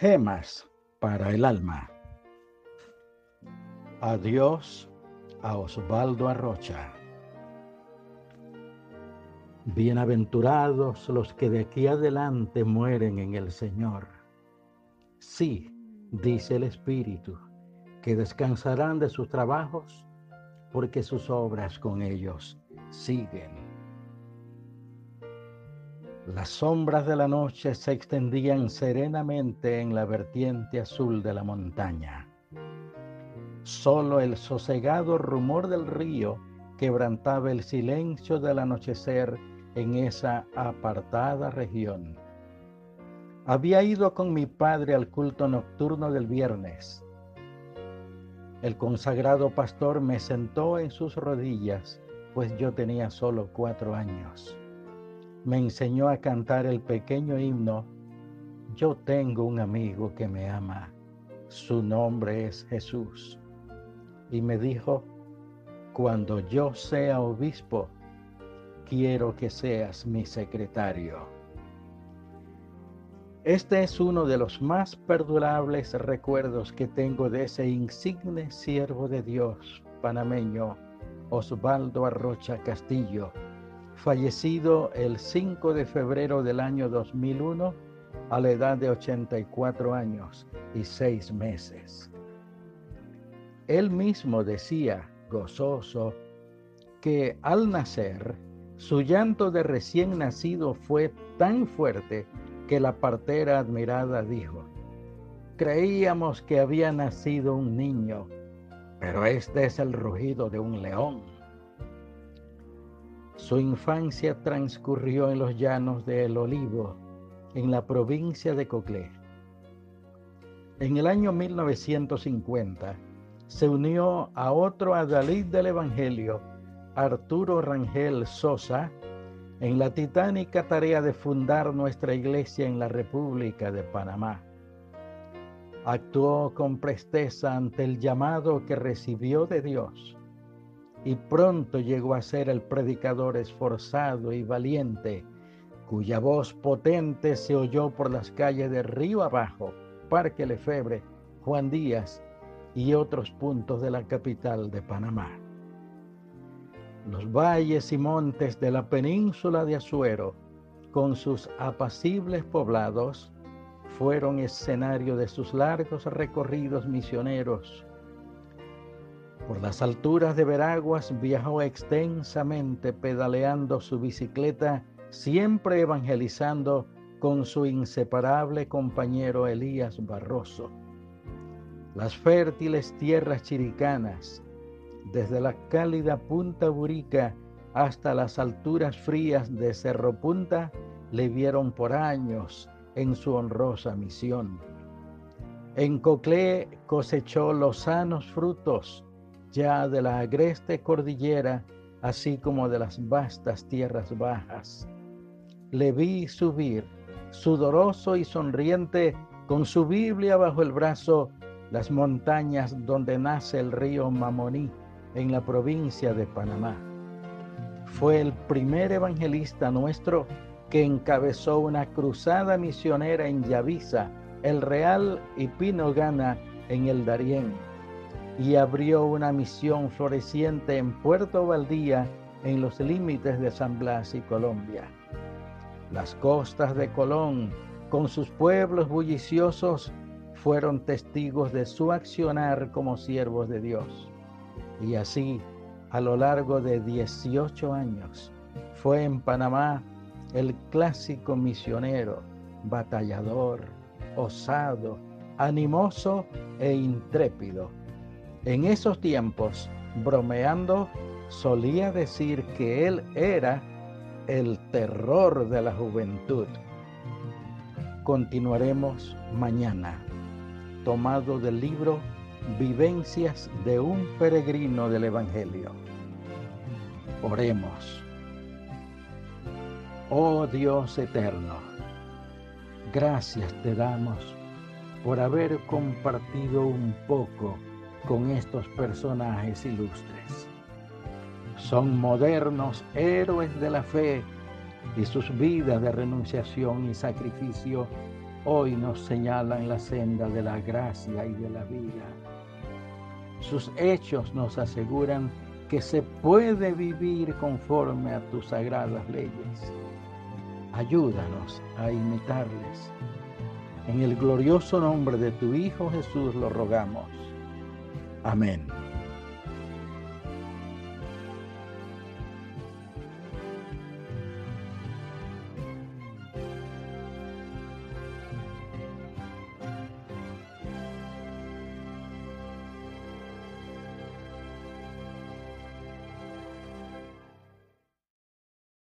Gemas para el alma. Adiós a Osvaldo Arrocha. Bienaventurados los que de aquí adelante mueren en el Señor. Sí, dice el Espíritu, que descansarán de sus trabajos porque sus obras con ellos siguen. Las sombras de la noche se extendían serenamente en la vertiente azul de la montaña. Solo el sosegado rumor del río quebrantaba el silencio del anochecer en esa apartada región. Había ido con mi padre al culto nocturno del viernes. El consagrado pastor me sentó en sus rodillas, pues yo tenía solo cuatro años me enseñó a cantar el pequeño himno, Yo tengo un amigo que me ama, su nombre es Jesús. Y me dijo, cuando yo sea obispo, quiero que seas mi secretario. Este es uno de los más perdurables recuerdos que tengo de ese insigne siervo de Dios panameño, Osvaldo Arrocha Castillo, fallecido el 5 de febrero del año 2001 a la edad de 84 años y 6 meses. Él mismo decía, gozoso, que al nacer, su llanto de recién nacido fue tan fuerte que la partera admirada dijo, creíamos que había nacido un niño, pero este es el rugido de un león. Su infancia transcurrió en los llanos de El Olivo, en la provincia de Coclé. En el año 1950 se unió a otro adalid del Evangelio, Arturo Rangel Sosa, en la titánica tarea de fundar nuestra iglesia en la República de Panamá. Actuó con presteza ante el llamado que recibió de Dios y pronto llegó a ser el predicador esforzado y valiente, cuya voz potente se oyó por las calles de Río Abajo, Parque Lefebre, Juan Díaz y otros puntos de la capital de Panamá. Los valles y montes de la península de Azuero, con sus apacibles poblados, fueron escenario de sus largos recorridos misioneros por las alturas de Veraguas viajó extensamente pedaleando su bicicleta, siempre evangelizando con su inseparable compañero Elías Barroso. Las fértiles tierras chiricanas, desde la cálida Punta Burica hasta las alturas frías de Cerro Punta, le vieron por años en su honrosa misión. En Coclé cosechó los sanos frutos ya de la agreste cordillera, así como de las vastas tierras bajas. Le vi subir, sudoroso y sonriente, con su Biblia bajo el brazo, las montañas donde nace el río Mamoní, en la provincia de Panamá. Fue el primer evangelista nuestro que encabezó una cruzada misionera en Yavisa, El Real y Pinogana en el Darién y abrió una misión floreciente en Puerto Valdía en los límites de San Blas y Colombia. Las costas de Colón, con sus pueblos bulliciosos, fueron testigos de su accionar como siervos de Dios. Y así, a lo largo de 18 años, fue en Panamá el clásico misionero, batallador, osado, animoso e intrépido en esos tiempos, bromeando, solía decir que él era el terror de la juventud. Continuaremos mañana, tomado del libro Vivencias de un peregrino del Evangelio. Oremos. Oh Dios eterno, gracias te damos por haber compartido un poco con estos personajes ilustres. Son modernos héroes de la fe y sus vidas de renunciación y sacrificio hoy nos señalan la senda de la gracia y de la vida. Sus hechos nos aseguran que se puede vivir conforme a tus sagradas leyes. Ayúdanos a imitarles. En el glorioso nombre de tu Hijo Jesús lo rogamos. Amen.